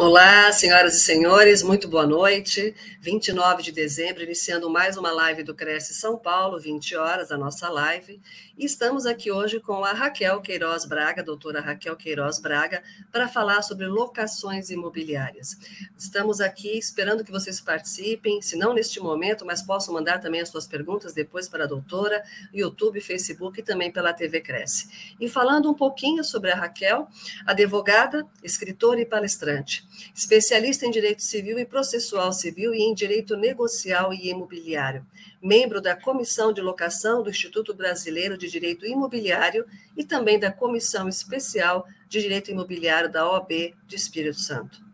Olá, senhoras e senhores, muito boa noite. 29 de dezembro, iniciando mais uma live do Cresce São Paulo, 20 horas, a nossa live. E estamos aqui hoje com a Raquel Queiroz Braga, doutora Raquel Queiroz Braga, para falar sobre locações imobiliárias. Estamos aqui esperando que vocês participem, se não neste momento, mas possam mandar também as suas perguntas depois para a doutora, YouTube, Facebook e também pela TV Cresce. E falando um pouquinho sobre a Raquel, advogada, escritora e palestrante, especialista em direito civil e processual civil e em direito negocial e imobiliário membro da Comissão de Locação do Instituto Brasileiro de Direito Imobiliário e também da Comissão Especial de Direito Imobiliário da OAB de Espírito Santo.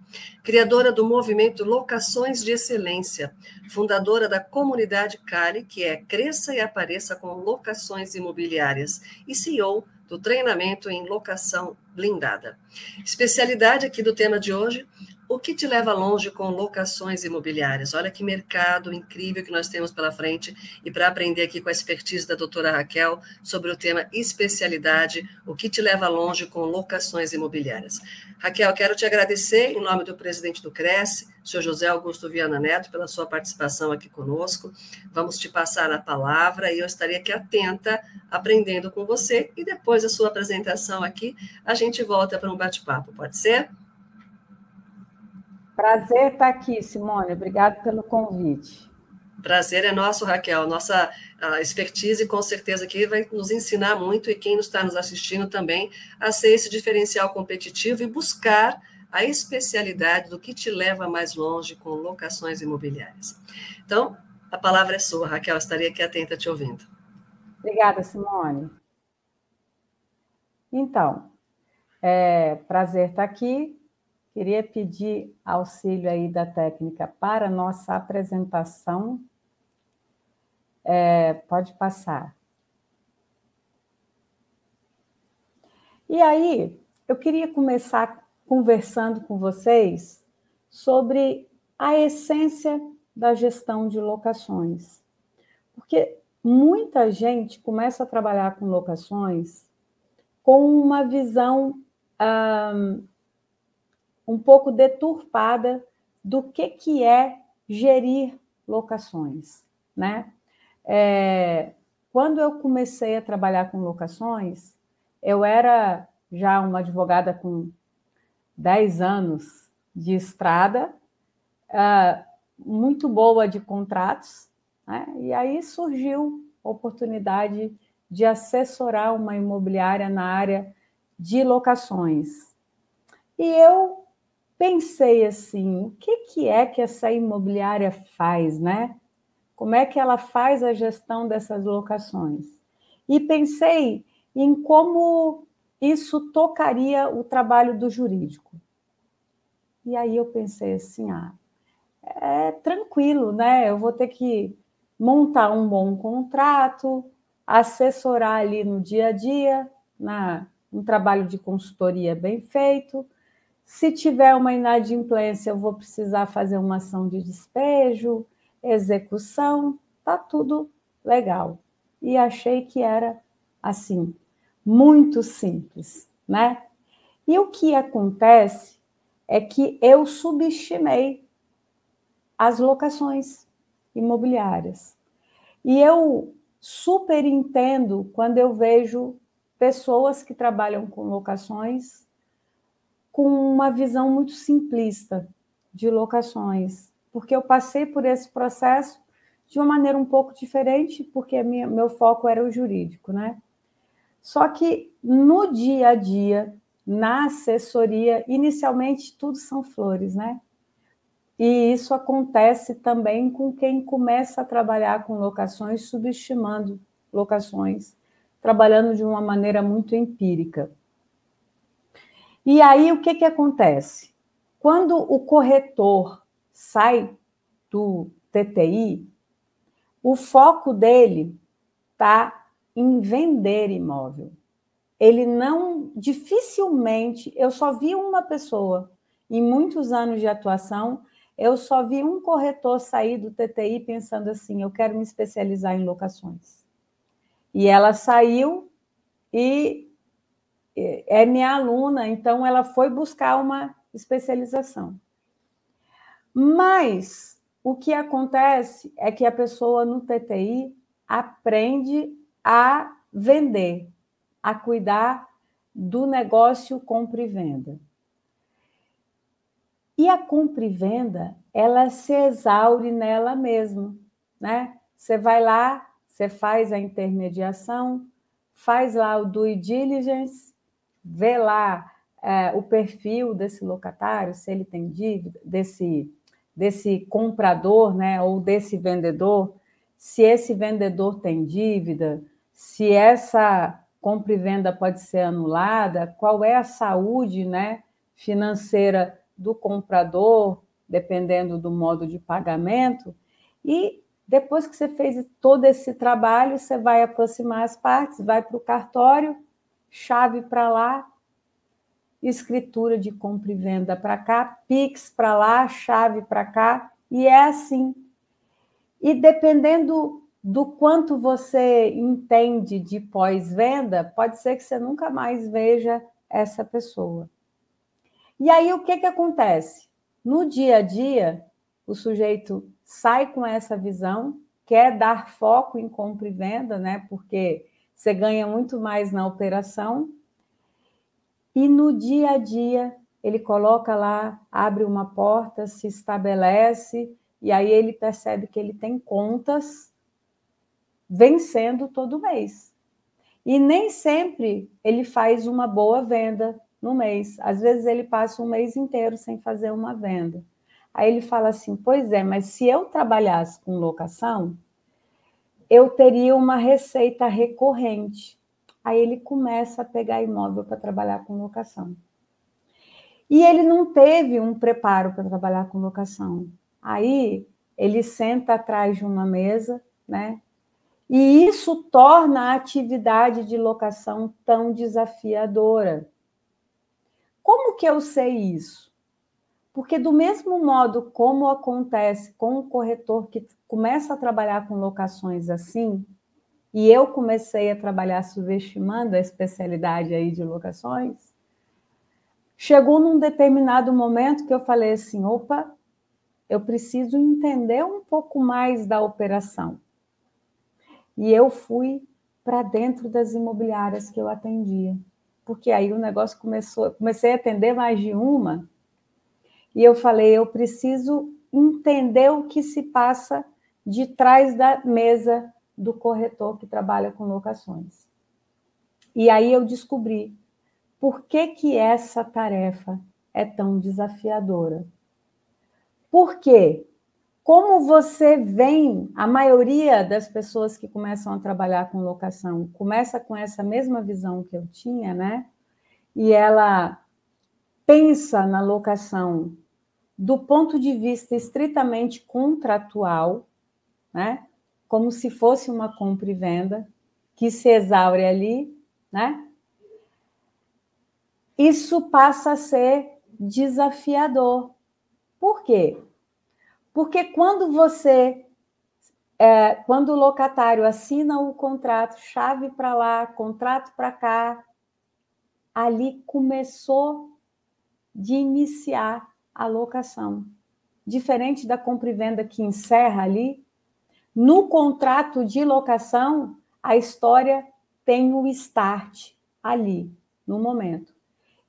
Criadora do movimento Locações de Excelência, fundadora da comunidade Cali, que é Cresça e Apareça com Locações Imobiliárias, e CEO do treinamento em locação blindada. Especialidade aqui do tema de hoje, o que te leva longe com locações imobiliárias? Olha que mercado incrível que nós temos pela frente e para aprender aqui com a expertise da doutora Raquel sobre o tema especialidade, o que te leva longe com locações imobiliárias. Raquel, quero te agradecer em nome do presidente do Cresce, senhor José Augusto Viana Neto, pela sua participação aqui conosco. Vamos te passar a palavra e eu estarei aqui atenta, aprendendo com você e depois da sua apresentação aqui, a gente volta para um bate-papo, pode ser? Prazer estar aqui, Simone. Obrigado pelo convite. Prazer é nosso, Raquel. Nossa expertise, com certeza, aqui vai nos ensinar muito e quem está nos assistindo também a ser esse diferencial competitivo e buscar a especialidade do que te leva mais longe com locações imobiliárias. Então, a palavra é sua, Raquel. Estaria aqui atenta te ouvindo. Obrigada, Simone. Então, é prazer estar aqui. Queria pedir auxílio aí da técnica para nossa apresentação. É, pode passar. E aí, eu queria começar conversando com vocês sobre a essência da gestão de locações. Porque muita gente começa a trabalhar com locações com uma visão um pouco deturpada do que, que é gerir locações, né? É, quando eu comecei a trabalhar com locações, eu era já uma advogada com 10 anos de estrada, uh, muito boa de contratos, né? e aí surgiu a oportunidade de assessorar uma imobiliária na área de locações. E eu pensei assim, o que, que é que essa imobiliária faz, né? Como é que ela faz a gestão dessas locações? E pensei em como isso tocaria o trabalho do jurídico. E aí eu pensei assim, ah, é tranquilo, né? Eu vou ter que montar um bom contrato, assessorar ali no dia a dia, na, um trabalho de consultoria bem feito, se tiver uma inadimplência, eu vou precisar fazer uma ação de despejo, execução, tá tudo legal. E achei que era assim, muito simples, né? E o que acontece é que eu subestimei as locações imobiliárias. E eu super entendo quando eu vejo pessoas que trabalham com locações com uma visão muito simplista de locações, porque eu passei por esse processo de uma maneira um pouco diferente, porque minha, meu foco era o jurídico, né? Só que no dia a dia, na assessoria, inicialmente tudo são flores, né? E isso acontece também com quem começa a trabalhar com locações, subestimando locações, trabalhando de uma maneira muito empírica. E aí o que, que acontece? Quando o corretor sai do TTI, o foco dele está em vender imóvel. ele não, dificilmente, eu só vi uma pessoa em muitos anos de atuação, eu só vi um corretor sair do TTI pensando assim: eu quero me especializar em locações. E ela saiu e é minha aluna, então ela foi buscar uma especialização. Mas o que acontece é que a pessoa no TTI aprende a vender, a cuidar do negócio compra e venda. E a compra e venda, ela se exaure nela mesma, né? Você vai lá, você faz a intermediação, faz lá o due diligence, vê lá é, o perfil desse locatário, se ele tem dívida, desse, desse comprador, né, ou desse vendedor, se esse vendedor tem dívida, se essa compra e venda pode ser anulada, qual é a saúde, né, financeira do comprador, dependendo do modo de pagamento, e depois que você fez todo esse trabalho, você vai aproximar as partes, vai para o cartório, chave para lá, escritura de compra e venda para cá, Pix para lá, chave para cá, e é assim. E dependendo do quanto você entende de pós-venda, pode ser que você nunca mais veja essa pessoa. E aí o que, que acontece? No dia a dia, o sujeito sai com essa visão, quer dar foco em compra e venda, né? Porque você ganha muito mais na operação. E no dia a dia, ele coloca lá, abre uma porta, se estabelece, e aí ele percebe que ele tem contas vencendo todo mês. E nem sempre ele faz uma boa venda, no mês. Às vezes ele passa um mês inteiro sem fazer uma venda. Aí ele fala assim: Pois é, mas se eu trabalhasse com locação, eu teria uma receita recorrente. Aí ele começa a pegar imóvel para trabalhar com locação. E ele não teve um preparo para trabalhar com locação. Aí ele senta atrás de uma mesa, né? E isso torna a atividade de locação tão desafiadora. Como que eu sei isso? Porque, do mesmo modo como acontece com o corretor que começa a trabalhar com locações assim, e eu comecei a trabalhar subestimando a especialidade aí de locações, chegou num determinado momento que eu falei assim: opa, eu preciso entender um pouco mais da operação. E eu fui para dentro das imobiliárias que eu atendia porque aí o negócio começou, comecei a atender mais de uma, e eu falei, eu preciso entender o que se passa de trás da mesa do corretor que trabalha com locações. E aí eu descobri por que que essa tarefa é tão desafiadora. Por quê? Como você vem, a maioria das pessoas que começam a trabalhar com locação começa com essa mesma visão que eu tinha, né? E ela pensa na locação do ponto de vista estritamente contratual, né? Como se fosse uma compra e venda que se exaure ali, né? Isso passa a ser desafiador. Por quê? Porque quando você, é, quando o locatário assina o contrato, chave para lá, contrato para cá, ali começou de iniciar a locação. Diferente da compra e venda que encerra ali, no contrato de locação, a história tem o start ali, no momento.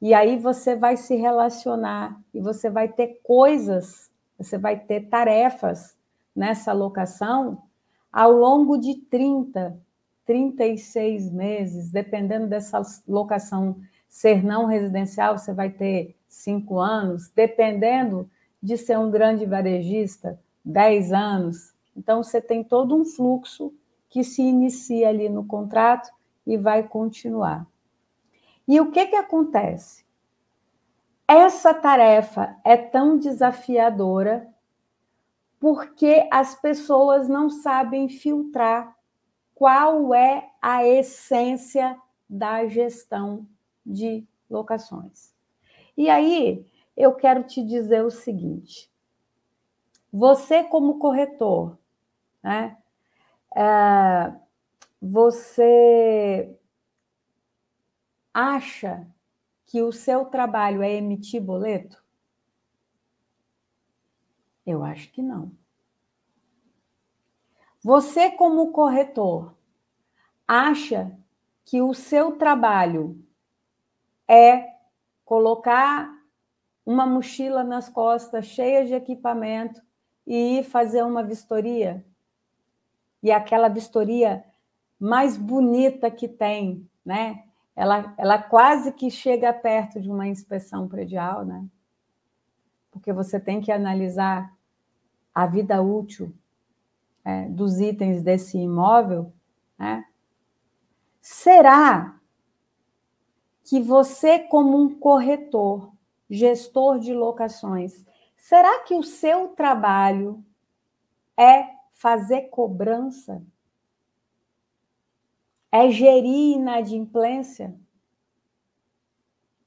E aí você vai se relacionar e você vai ter coisas você vai ter tarefas nessa locação ao longo de 30, 36 meses, dependendo dessa locação ser não residencial, você vai ter cinco anos, dependendo de ser um grande varejista, 10 anos. Então, você tem todo um fluxo que se inicia ali no contrato e vai continuar. E o que, que acontece? Essa tarefa é tão desafiadora porque as pessoas não sabem filtrar qual é a essência da gestão de locações. E aí, eu quero te dizer o seguinte: você, como corretor, né, é, você acha que o seu trabalho é emitir boleto? Eu acho que não. Você, como corretor, acha que o seu trabalho é colocar uma mochila nas costas cheia de equipamento e ir fazer uma vistoria? E aquela vistoria mais bonita que tem, né? Ela, ela quase que chega perto de uma inspeção predial, né? Porque você tem que analisar a vida útil é, dos itens desse imóvel, né? será que você, como um corretor, gestor de locações, será que o seu trabalho é fazer cobrança? É gerir inadimplência?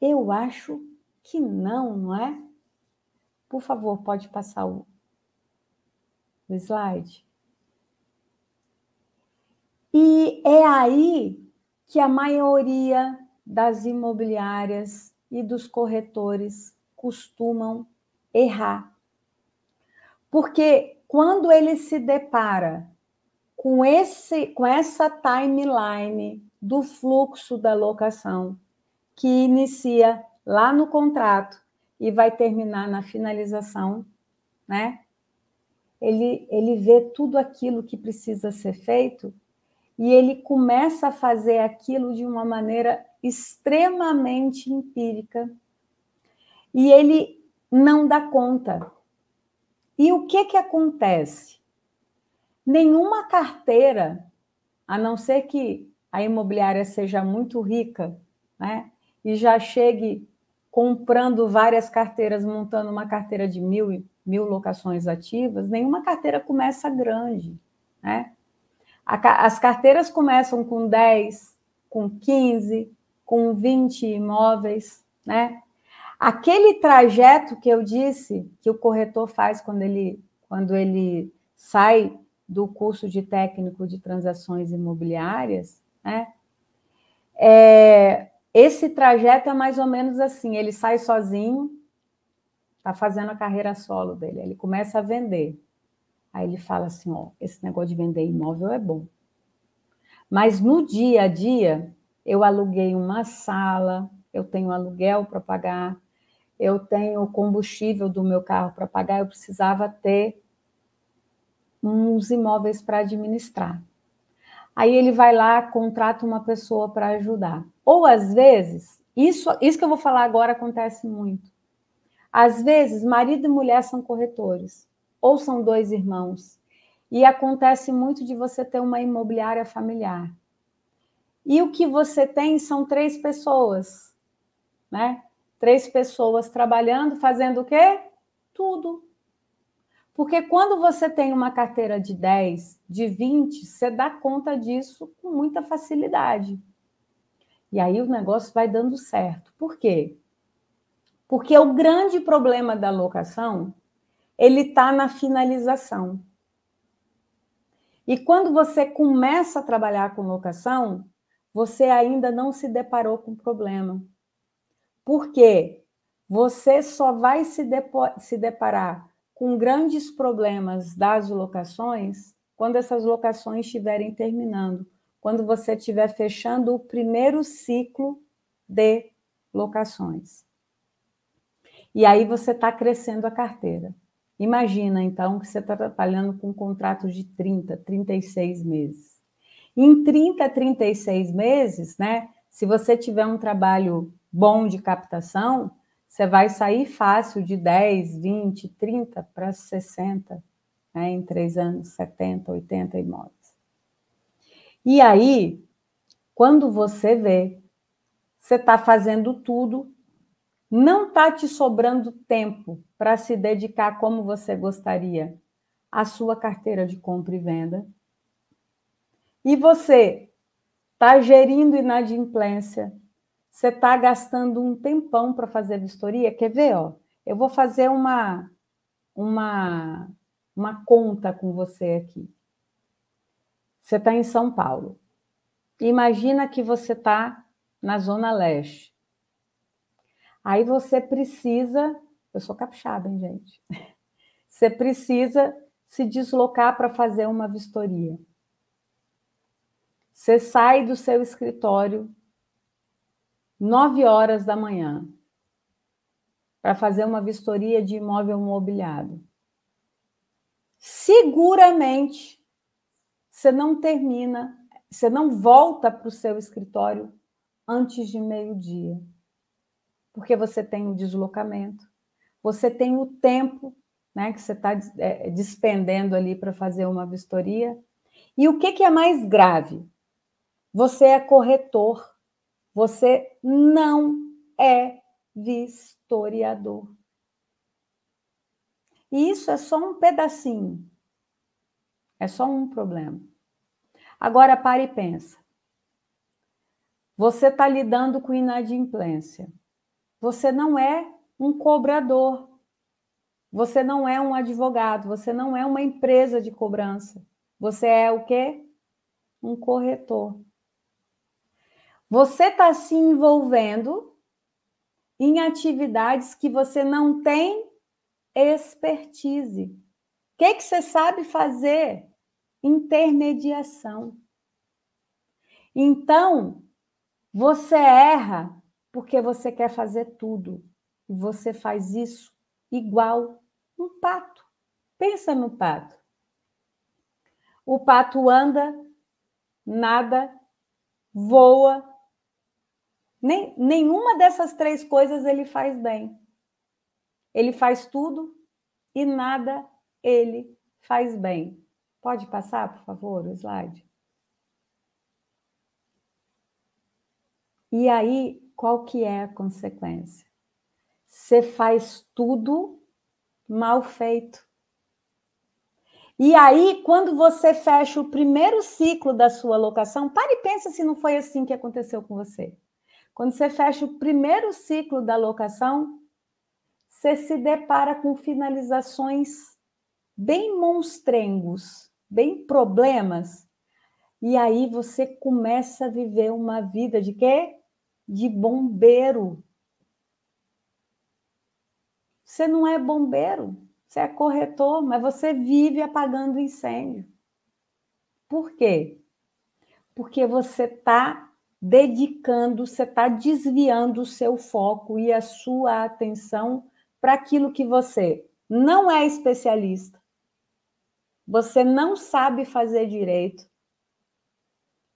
Eu acho que não, não é? Por favor, pode passar o, o slide. E é aí que a maioria das imobiliárias e dos corretores costumam errar. Porque quando ele se depara com, esse, com essa timeline do fluxo da locação, que inicia lá no contrato e vai terminar na finalização, né? ele, ele vê tudo aquilo que precisa ser feito e ele começa a fazer aquilo de uma maneira extremamente empírica e ele não dá conta. E o que que acontece? Nenhuma carteira, a não ser que a imobiliária seja muito rica, né? E já chegue comprando várias carteiras, montando uma carteira de mil, mil locações ativas, nenhuma carteira começa grande, né? As carteiras começam com 10, com 15, com 20 imóveis, né? Aquele trajeto que eu disse que o corretor faz quando ele, quando ele sai do curso de técnico de transações imobiliárias, né? É, esse trajeto é mais ou menos assim: ele sai sozinho, está fazendo a carreira solo dele, ele começa a vender. Aí ele fala assim: ó, esse negócio de vender imóvel é bom. Mas no dia a dia, eu aluguei uma sala, eu tenho aluguel para pagar, eu tenho combustível do meu carro para pagar, eu precisava ter uns imóveis para administrar. Aí ele vai lá, contrata uma pessoa para ajudar. Ou às vezes, isso, isso que eu vou falar agora acontece muito. Às vezes, marido e mulher são corretores, ou são dois irmãos. E acontece muito de você ter uma imobiliária familiar. E o que você tem são três pessoas, né? Três pessoas trabalhando, fazendo o quê? Tudo. Porque quando você tem uma carteira de 10, de 20, você dá conta disso com muita facilidade. E aí o negócio vai dando certo. Por quê? Porque o grande problema da locação, ele está na finalização. E quando você começa a trabalhar com locação, você ainda não se deparou com problema. Por quê? Você só vai se, se deparar com grandes problemas das locações quando essas locações estiverem terminando, quando você estiver fechando o primeiro ciclo de locações. E aí você está crescendo a carteira. Imagina, então, que você está trabalhando com um contrato de 30, 36 meses. Em 30, 36 meses, né? Se você tiver um trabalho bom de captação, você vai sair fácil de 10, 20, 30 para 60, né? em três anos, 70, 80 imóveis. E aí, quando você vê, você está fazendo tudo não está te sobrando tempo para se dedicar como você gostaria à sua carteira de compra e venda. E você está gerindo inadimplência, você está gastando um tempão para fazer vistoria. Quer ver? Ó? Eu vou fazer uma, uma, uma conta com você aqui. Você está em São Paulo. Imagina que você está na Zona Leste. Aí você precisa. Eu sou capixaba, hein, gente? Você precisa se deslocar para fazer uma vistoria. Você sai do seu escritório nove horas da manhã para fazer uma vistoria de imóvel mobiliado. Seguramente você não termina, você não volta para o seu escritório antes de meio-dia, porque você tem o deslocamento, você tem o tempo né, que você está é, despendendo ali para fazer uma vistoria. E o que, que é mais grave? Você é corretor, você não é vistoriador. E isso é só um pedacinho. É só um problema. Agora pare e pensa. Você está lidando com inadimplência. Você não é um cobrador. Você não é um advogado, você não é uma empresa de cobrança. Você é o quê? Um corretor. Você está se envolvendo em atividades que você não tem expertise. O que, que você sabe fazer? Intermediação. Então, você erra porque você quer fazer tudo. E você faz isso igual um pato. Pensa no pato. O pato anda, nada, voa. Nem, nenhuma dessas três coisas ele faz bem. Ele faz tudo e nada ele faz bem. Pode passar, por favor, o slide? E aí, qual que é a consequência? você faz tudo mal feito. E aí, quando você fecha o primeiro ciclo da sua locação, pare e pensa se não foi assim que aconteceu com você. Quando você fecha o primeiro ciclo da locação, você se depara com finalizações bem monstrengos, bem problemas. E aí você começa a viver uma vida de quê? De bombeiro. Você não é bombeiro, você é corretor, mas você vive apagando incêndio. Por quê? Porque você está dedicando, você está desviando o seu foco e a sua atenção para aquilo que você não é especialista, você não sabe fazer direito,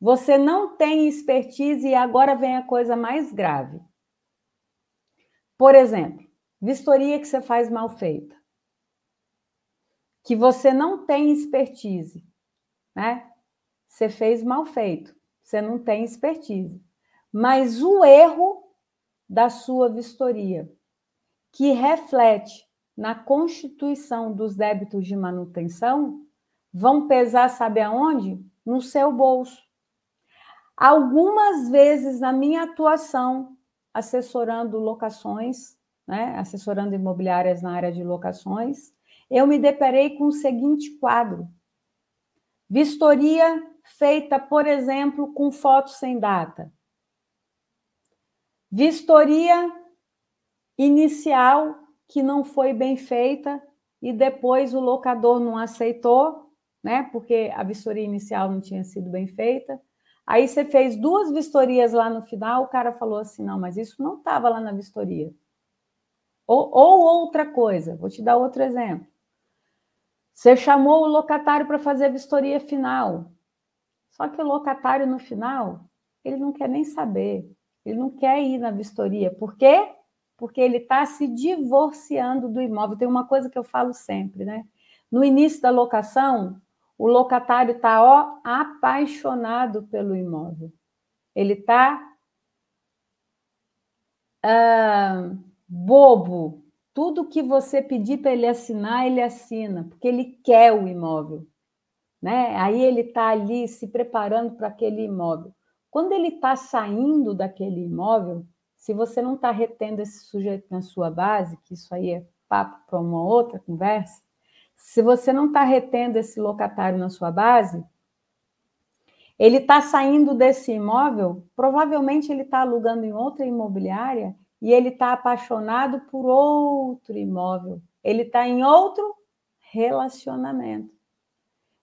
você não tem expertise e agora vem a coisa mais grave. Por exemplo, Vistoria que você faz mal feita. Que você não tem expertise, né? Você fez mal feito, você não tem expertise. Mas o erro da sua vistoria, que reflete na constituição dos débitos de manutenção, vão pesar, sabe aonde? No seu bolso. Algumas vezes na minha atuação assessorando locações, né, assessorando imobiliárias na área de locações, eu me deparei com o seguinte quadro: vistoria feita, por exemplo, com fotos sem data. Vistoria inicial que não foi bem feita e depois o locador não aceitou, né? Porque a vistoria inicial não tinha sido bem feita. Aí você fez duas vistorias lá no final, o cara falou assim: não, mas isso não estava lá na vistoria. Ou, ou outra coisa, vou te dar outro exemplo. Você chamou o locatário para fazer a vistoria final. Só que o locatário, no final, ele não quer nem saber. Ele não quer ir na vistoria. Por quê? Porque ele está se divorciando do imóvel. Tem uma coisa que eu falo sempre, né? No início da locação, o locatário está ó, apaixonado pelo imóvel. Ele está. Ah, bobo. Tudo que você pedir para ele assinar, ele assina, porque ele quer o imóvel. Né? Aí ele está ali se preparando para aquele imóvel. Quando ele está saindo daquele imóvel, se você não está retendo esse sujeito na sua base, que isso aí é papo para uma outra conversa, se você não está retendo esse locatário na sua base, ele está saindo desse imóvel, provavelmente ele está alugando em outra imobiliária e ele está apaixonado por outro imóvel. Ele está em outro relacionamento.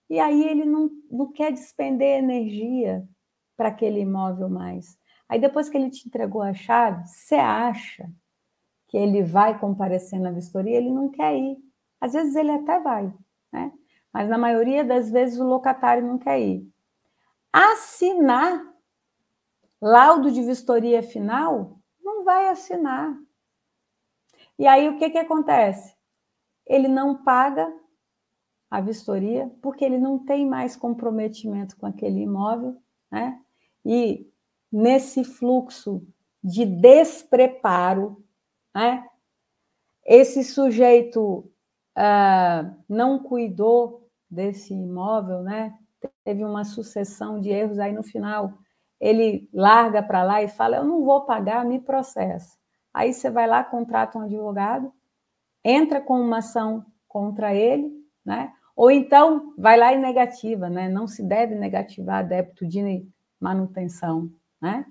E aí ele não, não quer despender energia para aquele imóvel mais. Aí depois que ele te entregou a chave, você acha que ele vai comparecer na vistoria? Ele não quer ir. Às vezes ele até vai, né? Mas na maioria das vezes o locatário não quer ir assinar laudo de vistoria final, não vai assinar. E aí o que, que acontece? Ele não paga a vistoria porque ele não tem mais comprometimento com aquele imóvel, né? E nesse fluxo de despreparo, né? Esse sujeito uh, não cuidou desse imóvel, né? teve uma sucessão de erros, aí no final ele larga para lá e fala: Eu não vou pagar, me processa. Aí você vai lá, contrata um advogado, entra com uma ação contra ele, né? Ou então vai lá e negativa, né? Não se deve negativar débito de manutenção, né?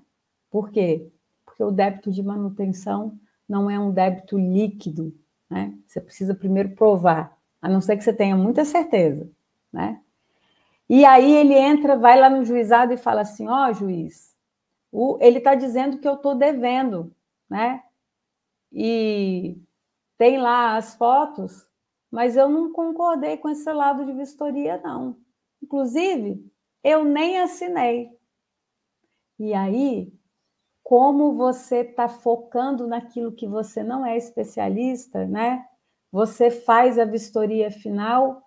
Por quê? Porque o débito de manutenção não é um débito líquido, né? Você precisa primeiro provar, a não ser que você tenha muita certeza, né? E aí ele entra, vai lá no juizado e fala assim: ó, oh, juiz, o, ele está dizendo que eu estou devendo, né? E tem lá as fotos, mas eu não concordei com esse lado de vistoria, não. Inclusive, eu nem assinei. E aí, como você está focando naquilo que você não é especialista, né? Você faz a vistoria final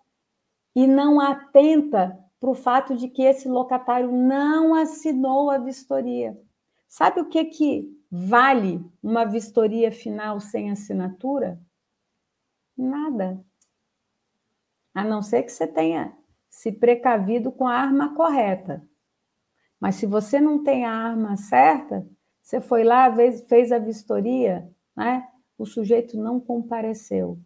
e não atenta para o fato de que esse locatário não assinou a vistoria. Sabe o que, que vale uma vistoria final sem assinatura? Nada. A não ser que você tenha se precavido com a arma correta. Mas se você não tem a arma certa, você foi lá, fez a vistoria, né? o sujeito não compareceu.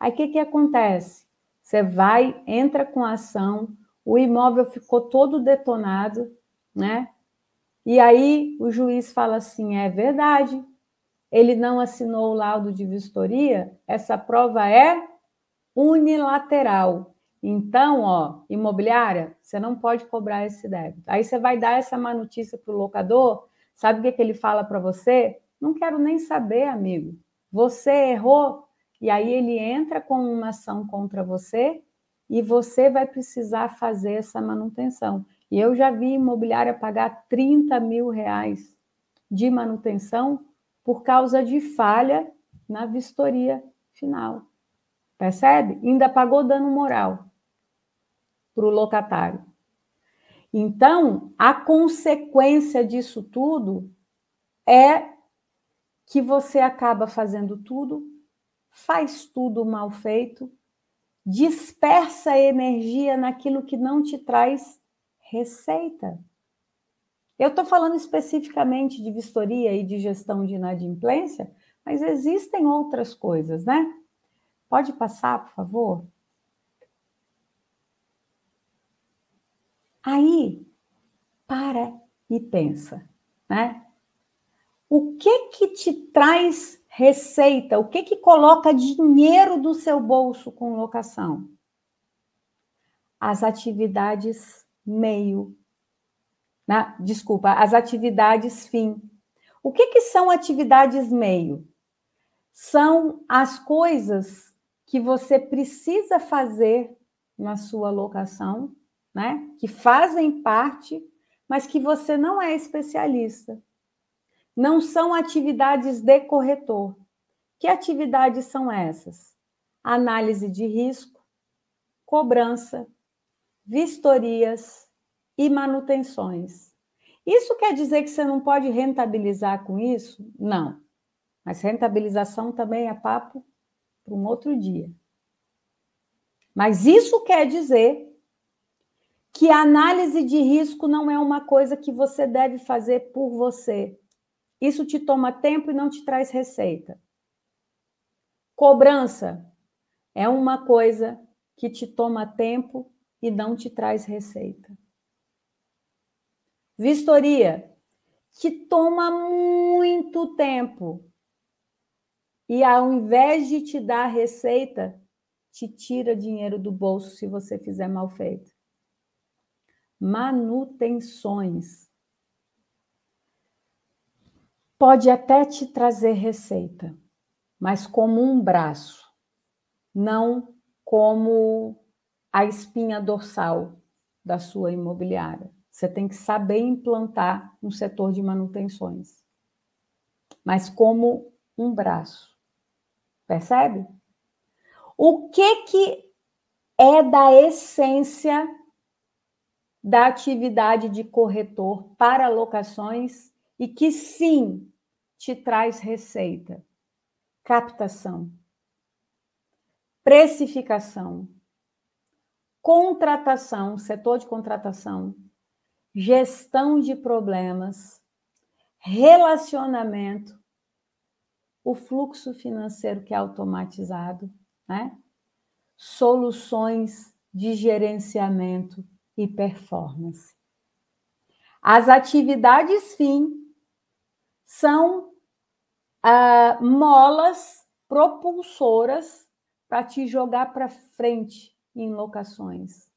Aí o que, que acontece? Você vai, entra com a ação, o imóvel ficou todo detonado, né? E aí o juiz fala assim: é verdade, ele não assinou o laudo de vistoria, essa prova é unilateral. Então, ó, imobiliária, você não pode cobrar esse débito. Aí você vai dar essa má notícia para o locador, sabe o que, que ele fala para você? Não quero nem saber, amigo. Você errou. E aí ele entra com uma ação contra você e você vai precisar fazer essa manutenção. E eu já vi imobiliária pagar 30 mil reais de manutenção por causa de falha na vistoria final. Percebe? Ainda pagou dano moral para o locatário. Então, a consequência disso tudo é que você acaba fazendo tudo, faz tudo mal feito dispersa energia naquilo que não te traz receita. Eu estou falando especificamente de vistoria e de gestão de inadimplência, mas existem outras coisas, né? Pode passar, por favor? Aí, para e pensa, né? O que que te traz Receita, o que que coloca dinheiro do seu bolso com locação? As atividades meio. Né? Desculpa, as atividades fim. O que que são atividades meio? São as coisas que você precisa fazer na sua locação, né? Que fazem parte, mas que você não é especialista não são atividades de corretor. Que atividades são essas? Análise de risco, cobrança, vistorias e manutenções. Isso quer dizer que você não pode rentabilizar com isso? Não. Mas rentabilização também é papo para um outro dia. Mas isso quer dizer que a análise de risco não é uma coisa que você deve fazer por você. Isso te toma tempo e não te traz receita. Cobrança é uma coisa que te toma tempo e não te traz receita. Vistoria, que toma muito tempo e ao invés de te dar receita, te tira dinheiro do bolso se você fizer mal feito. Manutenções. Pode até te trazer receita, mas como um braço, não como a espinha dorsal da sua imobiliária. Você tem que saber implantar um setor de manutenções, mas como um braço. Percebe? O que que é da essência da atividade de corretor para locações e que sim te traz receita? Captação, precificação, contratação, setor de contratação, gestão de problemas, relacionamento, o fluxo financeiro que é automatizado, né? soluções de gerenciamento e performance. As atividades fim são ah, molas propulsoras para te jogar para frente em locações.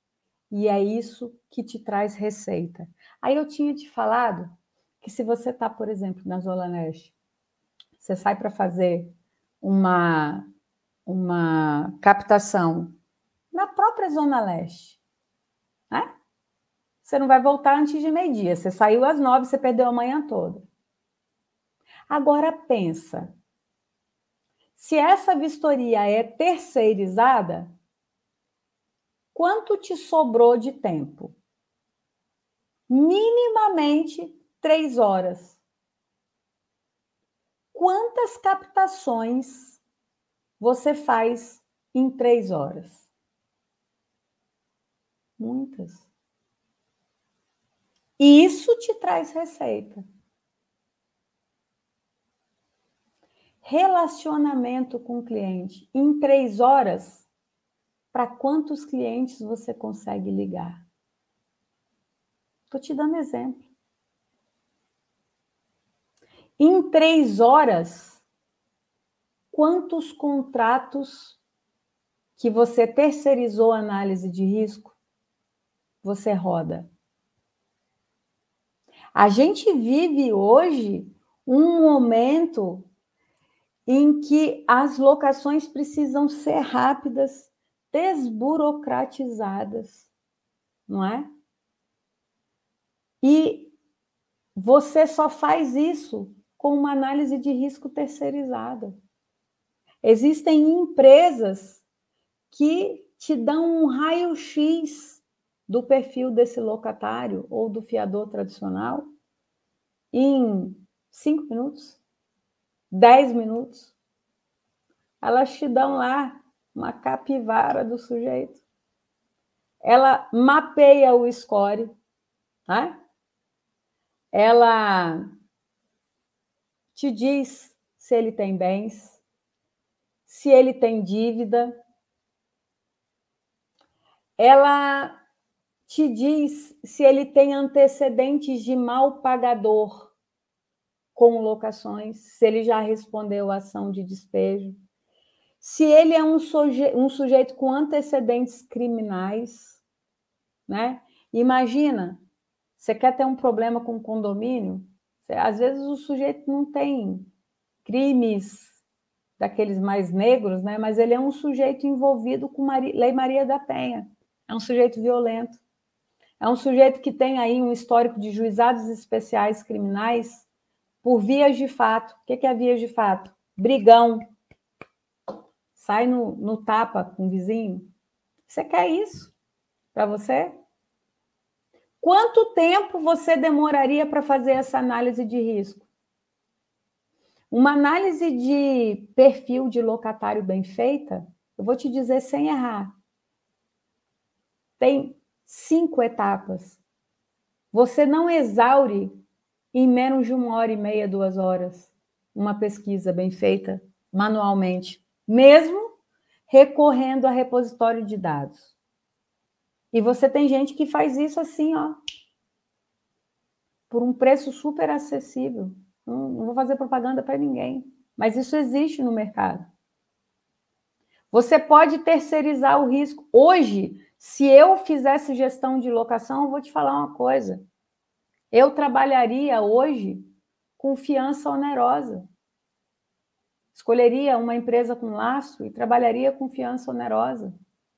E é isso que te traz receita. Aí eu tinha te falado que se você está, por exemplo, na Zona Leste, você sai para fazer uma, uma captação na própria Zona Leste, né? Você não vai voltar antes de meio-dia. Você saiu às nove, você perdeu a manhã toda. Agora pensa. Se essa vistoria é terceirizada, quanto te sobrou de tempo? Minimamente três horas quantas captações você faz em três horas? Muitas. E isso te traz receita. Relacionamento com o cliente. Em três horas, para quantos clientes você consegue ligar? Estou te dando exemplo. Em três horas, quantos contratos que você terceirizou análise de risco você roda? A gente vive hoje um momento em que as locações precisam ser rápidas, desburocratizadas, não é? E você só faz isso com uma análise de risco terceirizada. Existem empresas que te dão um raio-x do perfil desse locatário ou do fiador tradicional em cinco minutos, dez minutos. Elas te dão lá uma capivara do sujeito. Ela mapeia o score, tá? Ela te diz se ele tem bens, se ele tem dívida. Ela te diz se ele tem antecedentes de mal pagador com locações, se ele já respondeu a ação de despejo, se ele é um, suje um sujeito com antecedentes criminais, né? Imagina, você quer ter um problema com condomínio? Às vezes o sujeito não tem crimes daqueles mais negros, né? mas ele é um sujeito envolvido com Maria, Lei Maria da Penha. É um sujeito violento. É um sujeito que tem aí um histórico de juizados especiais criminais por vias de fato. O que é vias de fato? Brigão. Sai no, no tapa com o vizinho. Você quer isso para você? Quanto tempo você demoraria para fazer essa análise de risco? Uma análise de perfil de locatário bem feita, eu vou te dizer sem errar. Tem cinco etapas. Você não exaure em menos de uma hora e meia, duas horas, uma pesquisa bem feita manualmente, mesmo recorrendo a repositório de dados. E você tem gente que faz isso assim, ó, por um preço super acessível. Não, não vou fazer propaganda para ninguém, mas isso existe no mercado. Você pode terceirizar o risco. Hoje, se eu fizesse gestão de locação, vou te falar uma coisa. Eu trabalharia hoje com fiança onerosa. Escolheria uma empresa com laço e trabalharia com fiança onerosa.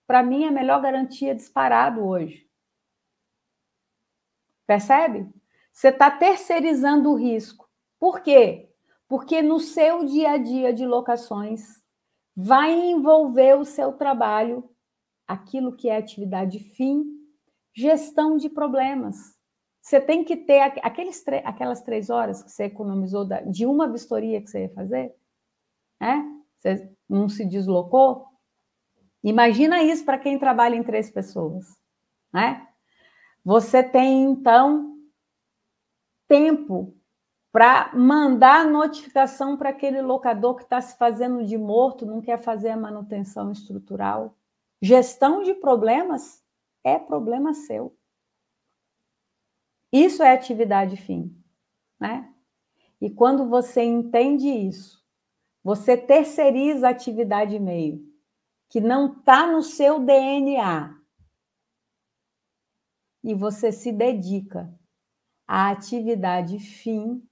Para mim, é a melhor garantia disparado hoje. Percebe? Você está terceirizando o risco. Por quê? Porque no seu dia a dia de locações vai envolver o seu trabalho, aquilo que é atividade fim, gestão de problemas. Você tem que ter aqueles aquelas três horas que você economizou de uma vistoria que você ia fazer, né? Você não se deslocou. Imagina isso para quem trabalha em três pessoas, né? Você tem então tempo para mandar notificação para aquele locador que está se fazendo de morto, não quer fazer a manutenção estrutural. Gestão de problemas é problema seu. Isso é atividade fim, né? E quando você entende isso, você terceiriza a atividade meio, que não está no seu DNA, e você se dedica à atividade fim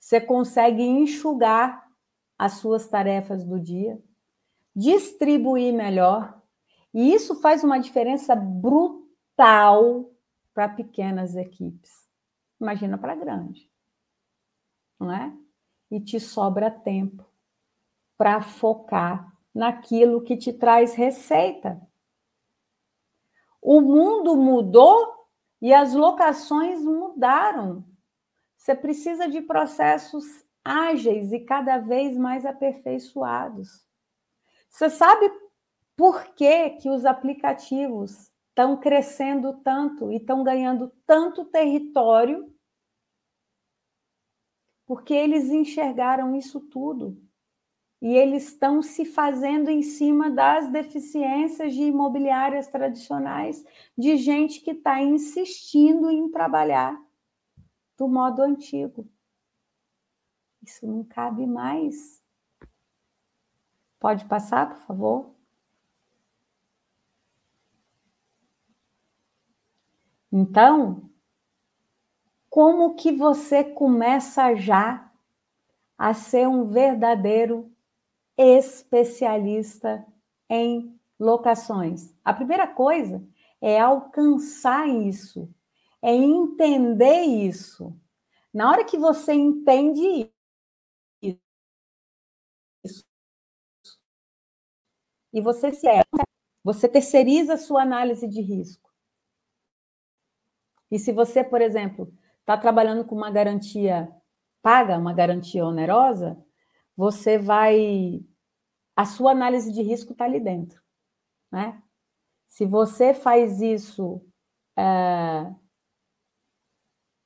você consegue enxugar as suas tarefas do dia, distribuir melhor, e isso faz uma diferença brutal para pequenas equipes. Imagina para grande, não é? E te sobra tempo para focar naquilo que te traz receita. O mundo mudou e as locações mudaram. Você precisa de processos ágeis e cada vez mais aperfeiçoados. Você sabe por que, que os aplicativos estão crescendo tanto e estão ganhando tanto território? Porque eles enxergaram isso tudo. E eles estão se fazendo em cima das deficiências de imobiliárias tradicionais, de gente que está insistindo em trabalhar do modo antigo. Isso não cabe mais. Pode passar, por favor? Então, como que você começa já a ser um verdadeiro especialista em locações? A primeira coisa é alcançar isso é entender isso. Na hora que você entende e você se você terceiriza a sua análise de risco. E se você, por exemplo, está trabalhando com uma garantia paga, uma garantia onerosa, você vai. A sua análise de risco está ali dentro. Né? Se você faz isso é,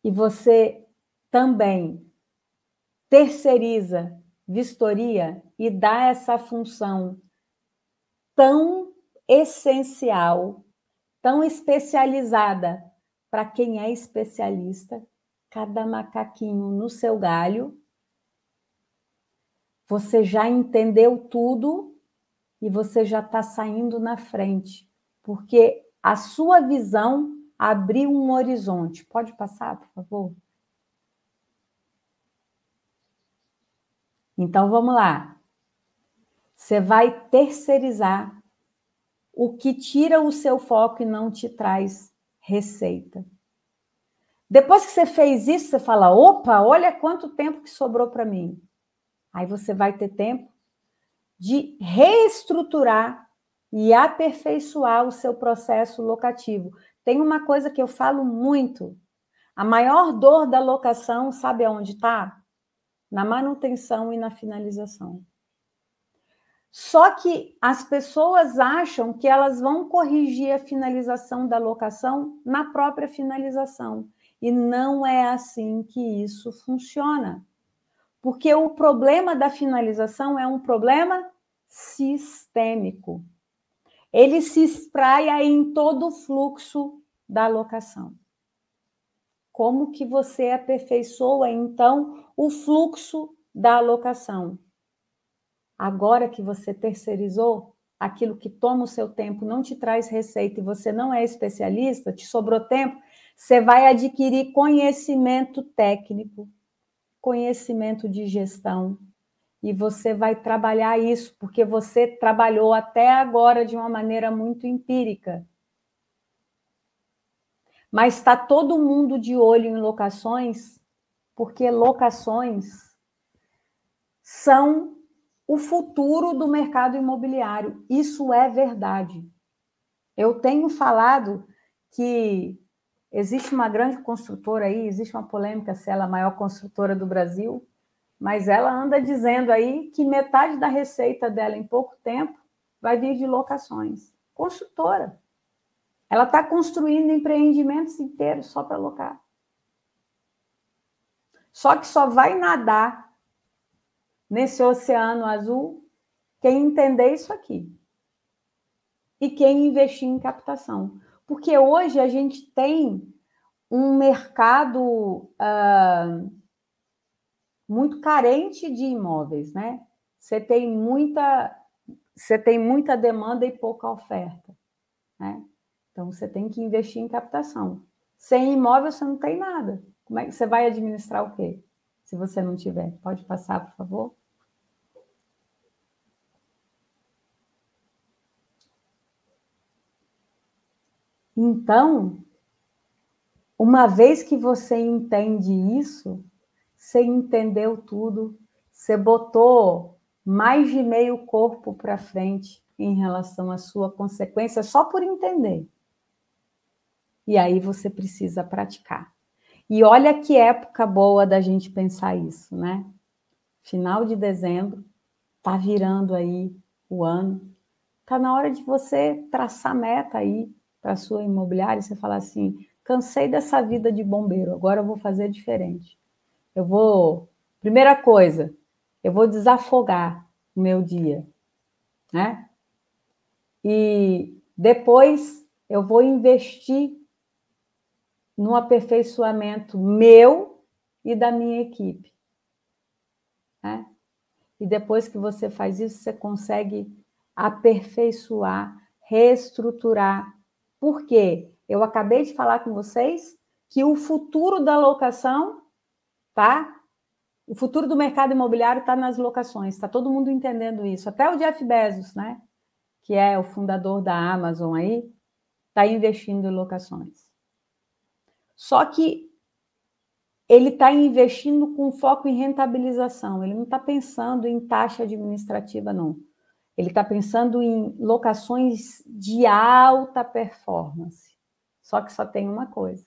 e você também terceiriza vistoria e dá essa função tão essencial, tão especializada para quem é especialista, cada macaquinho no seu galho. Você já entendeu tudo e você já está saindo na frente, porque a sua visão abrir um horizonte. Pode passar, por favor? Então vamos lá. Você vai terceirizar o que tira o seu foco e não te traz receita. Depois que você fez isso, você fala: opa, olha quanto tempo que sobrou para mim. Aí você vai ter tempo de reestruturar e aperfeiçoar o seu processo locativo. Tem uma coisa que eu falo muito. A maior dor da locação, sabe aonde está? Na manutenção e na finalização. Só que as pessoas acham que elas vão corrigir a finalização da locação na própria finalização. E não é assim que isso funciona. Porque o problema da finalização é um problema sistêmico. Ele se espraia em todo o fluxo da locação. Como que você aperfeiçoa, então, o fluxo da alocação? Agora que você terceirizou, aquilo que toma o seu tempo não te traz receita e você não é especialista, te sobrou tempo, você vai adquirir conhecimento técnico, conhecimento de gestão, e você vai trabalhar isso, porque você trabalhou até agora de uma maneira muito empírica. Mas está todo mundo de olho em locações, porque locações são o futuro do mercado imobiliário. Isso é verdade. Eu tenho falado que existe uma grande construtora aí, existe uma polêmica se ela é a maior construtora do Brasil, mas ela anda dizendo aí que metade da receita dela em pouco tempo vai vir de locações. Construtora. Ela está construindo empreendimentos inteiros só para locar. Só que só vai nadar nesse oceano azul quem entender isso aqui. E quem investir em captação. Porque hoje a gente tem um mercado uh, muito carente de imóveis, né? Você tem muita, você tem muita demanda e pouca oferta, né? Então você tem que investir em captação. Sem imóvel você não tem nada. Como é que você vai administrar o quê? Se você não tiver, pode passar, por favor. Então, uma vez que você entende isso, você entendeu tudo, você botou mais de meio corpo para frente em relação à sua consequência só por entender. E aí você precisa praticar. E olha que época boa da gente pensar isso, né? Final de dezembro, tá virando aí o ano. Tá na hora de você traçar meta aí para sua imobiliária você falar assim: cansei dessa vida de bombeiro, agora eu vou fazer diferente. Eu vou. Primeira coisa, eu vou desafogar o meu dia, né? E depois eu vou investir no aperfeiçoamento meu e da minha equipe. Né? E depois que você faz isso, você consegue aperfeiçoar, reestruturar por quê? Eu acabei de falar com vocês que o futuro da locação, tá? O futuro do mercado imobiliário está nas locações, está todo mundo entendendo isso. Até o Jeff Bezos, né? Que é o fundador da Amazon aí, está investindo em locações. Só que ele está investindo com foco em rentabilização, ele não está pensando em taxa administrativa, não. Ele está pensando em locações de alta performance. Só que só tem uma coisa.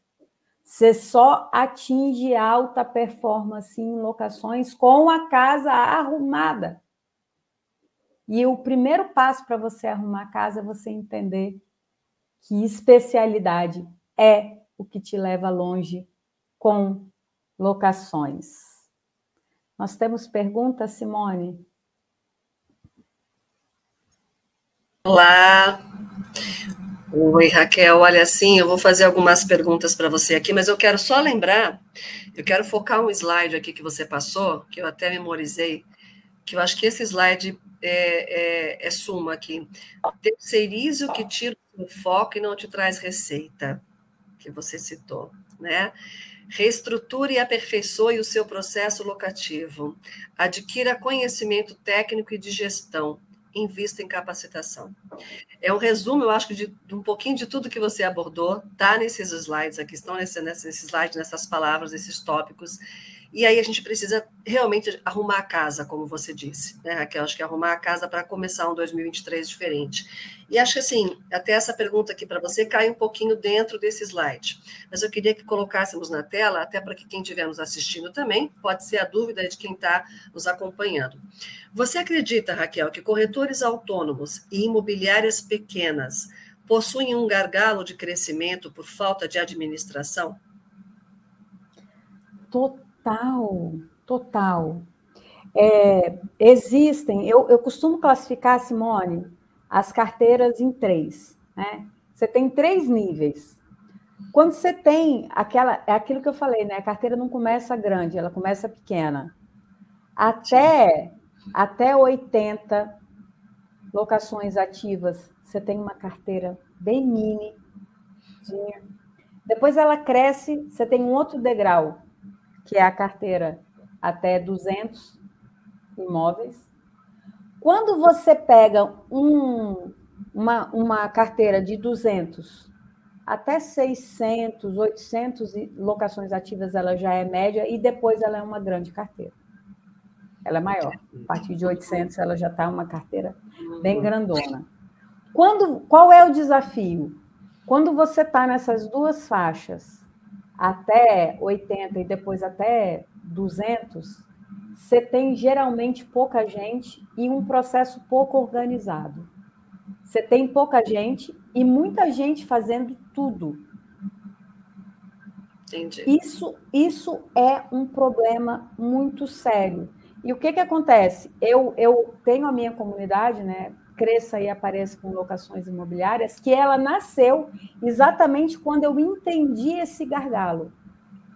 Você só atinge alta performance em locações com a casa arrumada. E o primeiro passo para você arrumar a casa é você entender que especialidade é o que te leva longe com locações. Nós temos perguntas, Simone? Olá. Oi, Raquel. Olha, assim, eu vou fazer algumas perguntas para você aqui, mas eu quero só lembrar, eu quero focar um slide aqui que você passou, que eu até memorizei, que eu acho que esse slide é, é, é suma aqui. Terceirize o que tira o foco e não te traz receita, que você citou, né? Reestruture e aperfeiçoe o seu processo locativo. Adquira conhecimento técnico e de gestão invista em capacitação. É um resumo, eu acho, de, de um pouquinho de tudo que você abordou, tá nesses slides aqui, estão nesse, nesse nessas palavras, esses tópicos. E aí a gente precisa realmente arrumar a casa, como você disse, né, Raquel? Acho que arrumar a casa para começar um 2023 diferente. E acho que, assim, até essa pergunta aqui para você cai um pouquinho dentro desse slide. Mas eu queria que colocássemos na tela, até para que quem estiver nos assistindo também, pode ser a dúvida de quem está nos acompanhando. Você acredita, Raquel, que corretores autônomos e imobiliárias pequenas possuem um gargalo de crescimento por falta de administração? Total, total. É, existem, eu, eu costumo classificar, Simone, as carteiras em três. Né? Você tem três níveis. Quando você tem aquela, é aquilo que eu falei, né? A carteira não começa grande, ela começa pequena. Até, até 80 locações ativas, você tem uma carteira bem mini. Depois ela cresce, você tem um outro degrau, que é a carteira até 200 imóveis. Quando você pega um, uma, uma carteira de 200 até 600, 800 locações ativas, ela já é média e depois ela é uma grande carteira. Ela é maior. A partir de 800, ela já está uma carteira bem grandona. Quando, qual é o desafio? Quando você está nessas duas faixas, até 80 e depois até 200, você tem geralmente pouca gente e um processo pouco organizado. Você tem pouca gente e muita gente fazendo tudo. Entendi. Isso, isso é um problema muito sério. E o que, que acontece? Eu, eu tenho a minha comunidade, né? Cresça e apareça com locações imobiliárias, que ela nasceu exatamente quando eu entendi esse gargalo.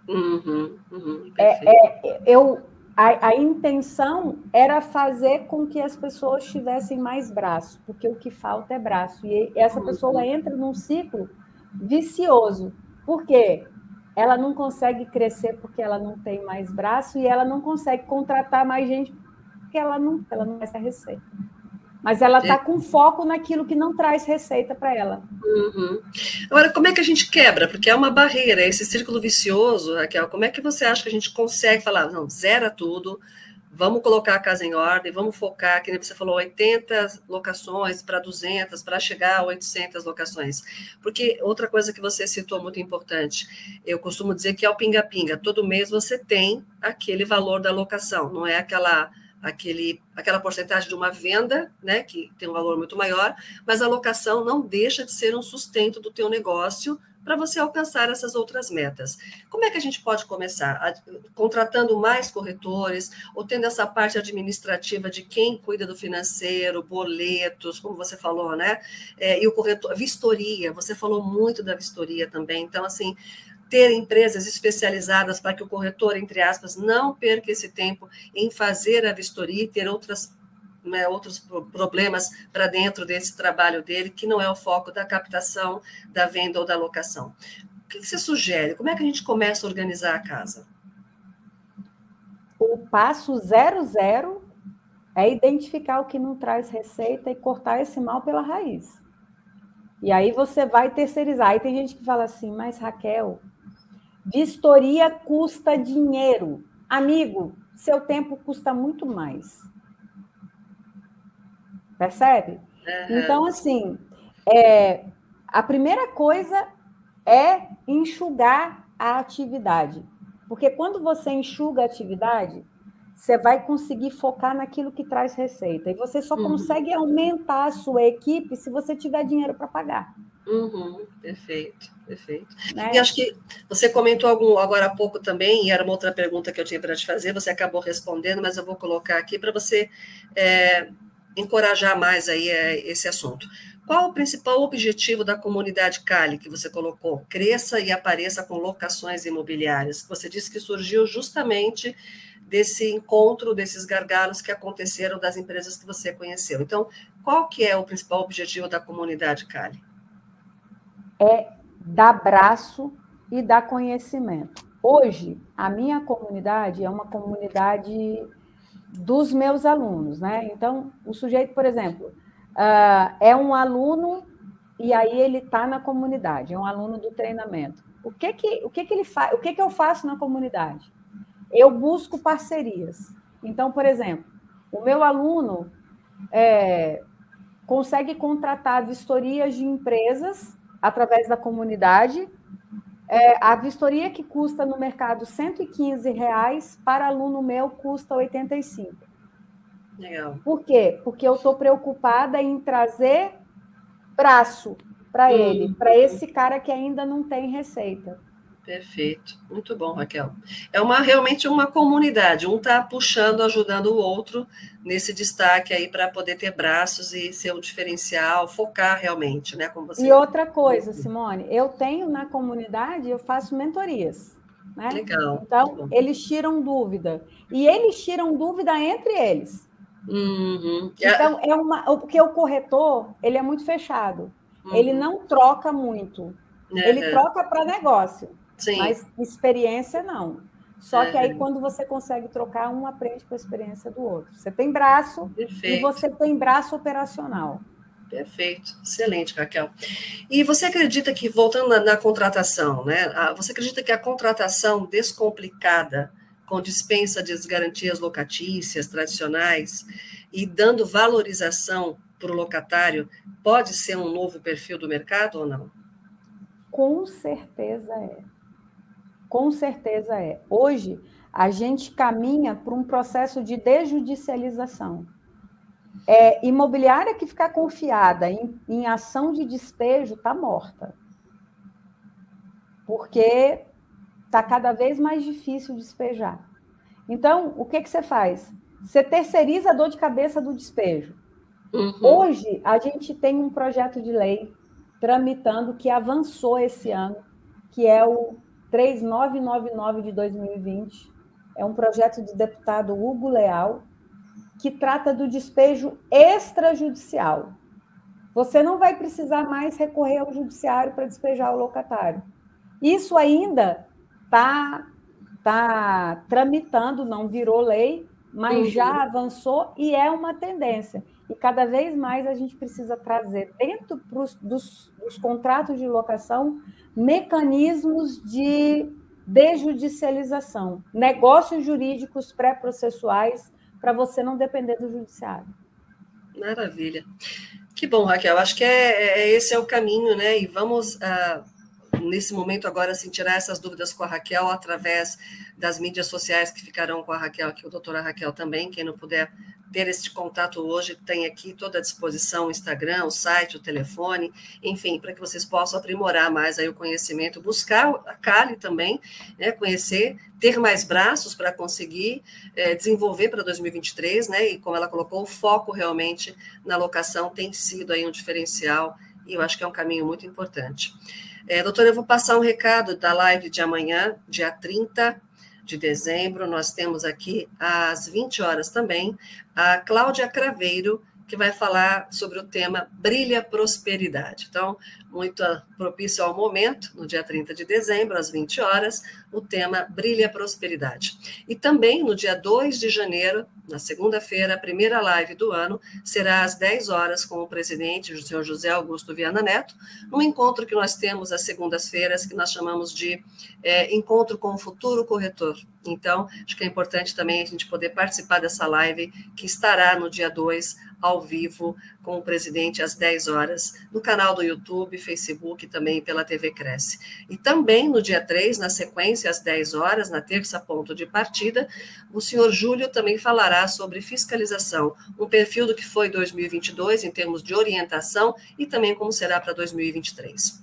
Uhum, uhum, é, é, eu, a, a, intenção era fazer com que as pessoas tivessem mais braço, porque o que falta é braço. E essa uhum. pessoa entra num ciclo vicioso. Por quê? Ela não consegue crescer porque ela não tem mais braço e ela não consegue contratar mais gente porque ela não, ela não essa receita mas ela está com foco naquilo que não traz receita para ela. Uhum. Agora, como é que a gente quebra? Porque é uma barreira, esse círculo vicioso, Raquel. Como é que você acha que a gente consegue falar, não, zera tudo, vamos colocar a casa em ordem, vamos focar, que você falou, 80 locações para 200, para chegar a 800 locações. Porque outra coisa que você citou muito importante, eu costumo dizer que é o pinga-pinga, todo mês você tem aquele valor da locação, não é aquela aquele, aquela porcentagem de uma venda, né, que tem um valor muito maior, mas a locação não deixa de ser um sustento do teu negócio para você alcançar essas outras metas. Como é que a gente pode começar? Contratando mais corretores, ou tendo essa parte administrativa de quem cuida do financeiro, boletos, como você falou, né? É, e o corretor, vistoria, você falou muito da vistoria também. Então, assim, ter empresas especializadas para que o corretor, entre aspas, não perca esse tempo em fazer a vistoria e ter outras, né, outros problemas para dentro desse trabalho dele, que não é o foco da captação, da venda ou da locação. O que você sugere? Como é que a gente começa a organizar a casa? O passo zero zero é identificar o que não traz receita e cortar esse mal pela raiz. E aí você vai terceirizar. Aí tem gente que fala assim, mas Raquel, Vistoria custa dinheiro. Amigo, seu tempo custa muito mais. Percebe? Uhum. Então, assim, é, a primeira coisa é enxugar a atividade. Porque quando você enxuga a atividade, você vai conseguir focar naquilo que traz receita. E você só uhum. consegue aumentar a sua equipe se você tiver dinheiro para pagar. Uhum, perfeito, perfeito. Né? E acho que você comentou algum, agora há pouco também, e era uma outra pergunta que eu tinha para te fazer, você acabou respondendo, mas eu vou colocar aqui para você é, encorajar mais aí é, esse assunto. Qual o principal objetivo da comunidade Cali que você colocou? Cresça e apareça com locações imobiliárias. Você disse que surgiu justamente desse encontro, desses gargalos que aconteceram das empresas que você conheceu. Então, qual que é o principal objetivo da comunidade Cali? É dar braço e dar conhecimento. Hoje, a minha comunidade é uma comunidade dos meus alunos, né? Então, o sujeito, por exemplo, uh, é um aluno e aí ele está na comunidade, é um aluno do treinamento. O que que, o que, que ele faz? O que, que eu faço na comunidade? eu busco parcerias. Então, por exemplo, o meu aluno é, consegue contratar vistorias de empresas através da comunidade. É, a vistoria que custa no mercado 115 reais, para aluno meu custa 85. Legal. Por quê? Porque eu estou preocupada em trazer braço para ele, para esse cara que ainda não tem receita. Perfeito, muito bom, Raquel. É uma realmente uma comunidade, um está puxando, ajudando o outro nesse destaque aí para poder ter braços e ser um diferencial, focar realmente, né? Como você... E outra coisa, Simone, eu tenho na comunidade, eu faço mentorias. Né? Legal. Então, eles tiram dúvida. E eles tiram dúvida entre eles. Uhum. Então, é uma. Porque o corretor, ele é muito fechado. Uhum. Ele não troca muito. Uhum. Ele troca para negócio. Sim. Mas experiência não. Só que aí, quando você consegue trocar, um aprende com a experiência do outro. Você tem braço Perfeito. e você tem braço operacional. Perfeito, excelente, Raquel. E você acredita que, voltando na, na contratação, né? A, você acredita que a contratação descomplicada, com dispensa de garantias locatícias tradicionais e dando valorização para o locatário, pode ser um novo perfil do mercado ou não? Com certeza é. Com certeza é. Hoje, a gente caminha para um processo de desjudicialização. É, imobiliária que ficar confiada em, em ação de despejo está morta. Porque está cada vez mais difícil despejar. Então, o que, que você faz? Você terceiriza a dor de cabeça do despejo. Uhum. Hoje, a gente tem um projeto de lei tramitando que avançou esse ano, que é o 3999 de 2020. É um projeto do deputado Hugo Leal, que trata do despejo extrajudicial. Você não vai precisar mais recorrer ao judiciário para despejar o locatário. Isso ainda está tá tramitando, não virou lei, mas uhum. já avançou e é uma tendência. E cada vez mais a gente precisa trazer dentro pros, dos, dos contratos de locação mecanismos de desjudicialização, negócios jurídicos pré-processuais para você não depender do judiciário. Maravilha. Que bom, Raquel. Acho que é, é esse é o caminho, né? E vamos, ah, nesse momento agora, assim, tirar essas dúvidas com a Raquel através das mídias sociais que ficarão com a Raquel, aqui o doutora Raquel também. Quem não puder ter este contato hoje, tem aqui toda a disposição o Instagram, o site, o telefone, enfim, para que vocês possam aprimorar mais aí o conhecimento, buscar a Cali também, né, conhecer, ter mais braços para conseguir é, desenvolver para 2023, né, e como ela colocou, o foco realmente na locação tem sido aí um diferencial, e eu acho que é um caminho muito importante. É, doutora, eu vou passar um recado da live de amanhã, dia 30 de dezembro. Nós temos aqui às 20 horas também a Cláudia Craveiro, que vai falar sobre o tema Brilha Prosperidade. Então, muito propício ao momento, no dia 30 de dezembro, às 20 horas, o tema Brilha Prosperidade. E também no dia 2 de janeiro, na segunda-feira, a primeira live do ano, será às 10 horas com o presidente, o senhor José Augusto Viana Neto, num encontro que nós temos às segundas-feiras, que nós chamamos de é, Encontro com o Futuro Corretor. Então, acho que é importante também a gente poder participar dessa live, que estará no dia 2, ao vivo, com o presidente às 10 horas, no canal do YouTube, Facebook e também pela TV Cresce. E também no dia 3, na sequência, às 10 horas, na terça ponto de partida, o senhor Júlio também falará sobre fiscalização, um perfil do que foi 2022 em termos de orientação e também como será para 2023.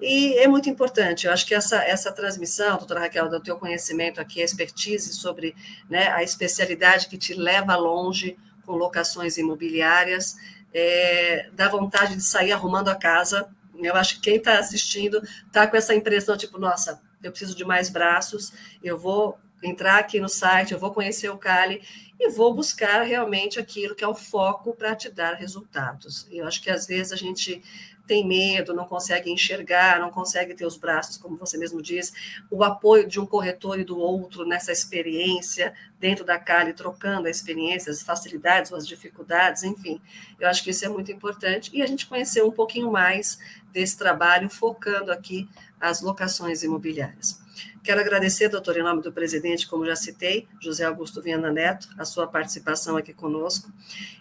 E é muito importante, eu acho que essa, essa transmissão, doutora Raquel, do teu conhecimento aqui, a expertise sobre né, a especialidade que te leva longe com locações imobiliárias, é, dá vontade de sair arrumando a casa. Eu acho que quem está assistindo está com essa impressão, tipo, nossa, eu preciso de mais braços, eu vou entrar aqui no site, eu vou conhecer o Cali e vou buscar realmente aquilo que é o foco para te dar resultados. Eu acho que às vezes a gente tem medo, não consegue enxergar, não consegue ter os braços, como você mesmo diz, o apoio de um corretor e do outro nessa experiência dentro da Cali, trocando a experiência, as facilidades as dificuldades, enfim. Eu acho que isso é muito importante e a gente conhecer um pouquinho mais desse trabalho, focando aqui as locações imobiliárias. Quero agradecer, doutor, em nome do presidente, como já citei, José Augusto Viana Neto, a sua participação aqui conosco.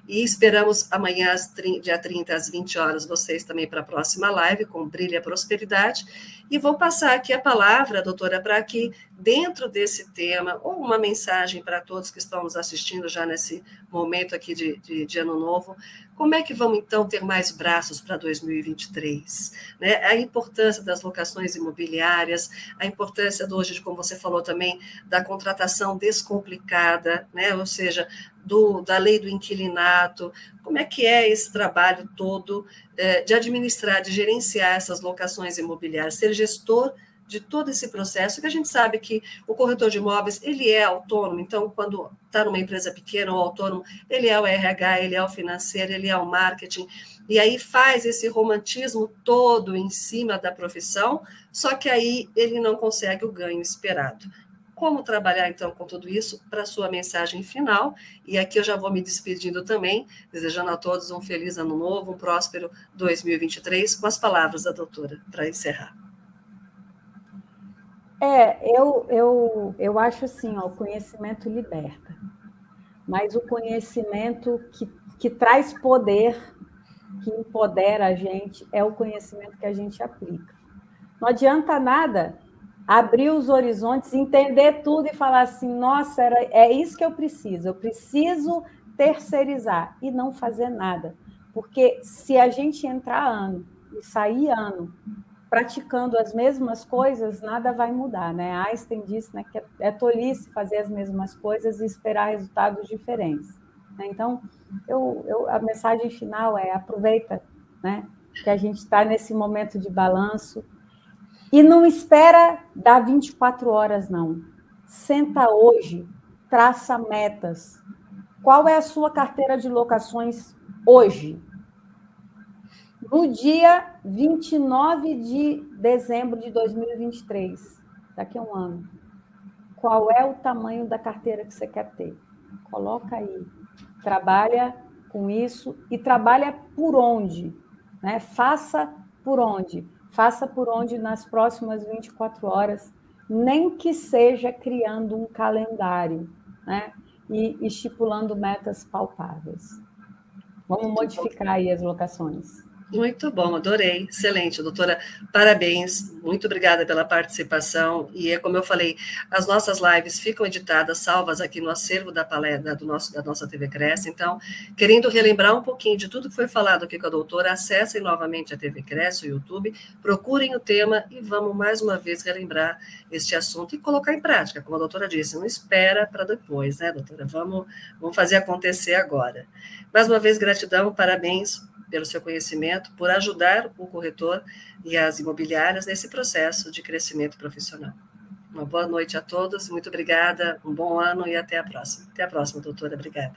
E esperamos amanhã, dia 30, às 20 horas, vocês também para a próxima live com Brilha Prosperidade. E vou passar aqui a palavra, doutora, para que, dentro desse tema, ou uma mensagem para todos que estão nos assistindo já nesse momento aqui de, de, de Ano Novo, como é que vamos, então, ter mais braços para 2023? Né? A importância das locações imobiliárias, a importância, hoje, como você falou também, da contratação descomplicada, né? ou seja, do, da lei do inquilinato, como é que é esse trabalho todo é, de administrar, de gerenciar essas locações imobiliárias, ser gestor de todo esse processo, que a gente sabe que o corretor de imóveis, ele é autônomo, então, quando está numa empresa pequena ou autônomo, ele é o RH, ele é o financeiro, ele é o marketing, e aí faz esse romantismo todo em cima da profissão, só que aí ele não consegue o ganho esperado. Como trabalhar, então, com tudo isso para sua mensagem final? E aqui eu já vou me despedindo também, desejando a todos um feliz ano novo, um próspero 2023, com as palavras da doutora, para encerrar. É, eu, eu, eu acho assim, ó, o conhecimento liberta, mas o conhecimento que, que traz poder, que empodera a gente, é o conhecimento que a gente aplica. Não adianta nada abrir os horizontes, entender tudo e falar assim, nossa, era, é isso que eu preciso, eu preciso terceirizar e não fazer nada. Porque se a gente entrar ano e sair ano praticando as mesmas coisas, nada vai mudar, né? Einstein disse né, que é tolice fazer as mesmas coisas e esperar resultados diferentes. Né? Então, eu, eu, a mensagem final é aproveita, né? Que a gente está nesse momento de balanço e não espera dar 24 horas, não. Senta hoje, traça metas. Qual é a sua carteira de locações hoje? No dia 29 de dezembro de 2023, daqui a um ano, qual é o tamanho da carteira que você quer ter? Coloca aí. Trabalha com isso e trabalha por onde? Né? Faça por onde? Faça por onde nas próximas 24 horas, nem que seja criando um calendário né? e estipulando metas palpáveis. Vamos modificar aí as locações. Muito bom, adorei, excelente, doutora. Parabéns, muito obrigada pela participação. E é como eu falei, as nossas lives ficam editadas, salvas aqui no acervo da palestra do nosso, da nossa TV Cresce. Então, querendo relembrar um pouquinho de tudo que foi falado aqui com a doutora, acessem novamente a TV Cresce, o YouTube, procurem o tema e vamos mais uma vez relembrar este assunto e colocar em prática, como a doutora disse, não espera para depois, né, doutora? Vamos, vamos fazer acontecer agora. Mais uma vez, gratidão, parabéns pelo seu conhecimento, por ajudar o corretor e as imobiliárias nesse processo de crescimento profissional. Uma boa noite a todos, muito obrigada, um bom ano e até a próxima. Até a próxima, doutora, obrigada.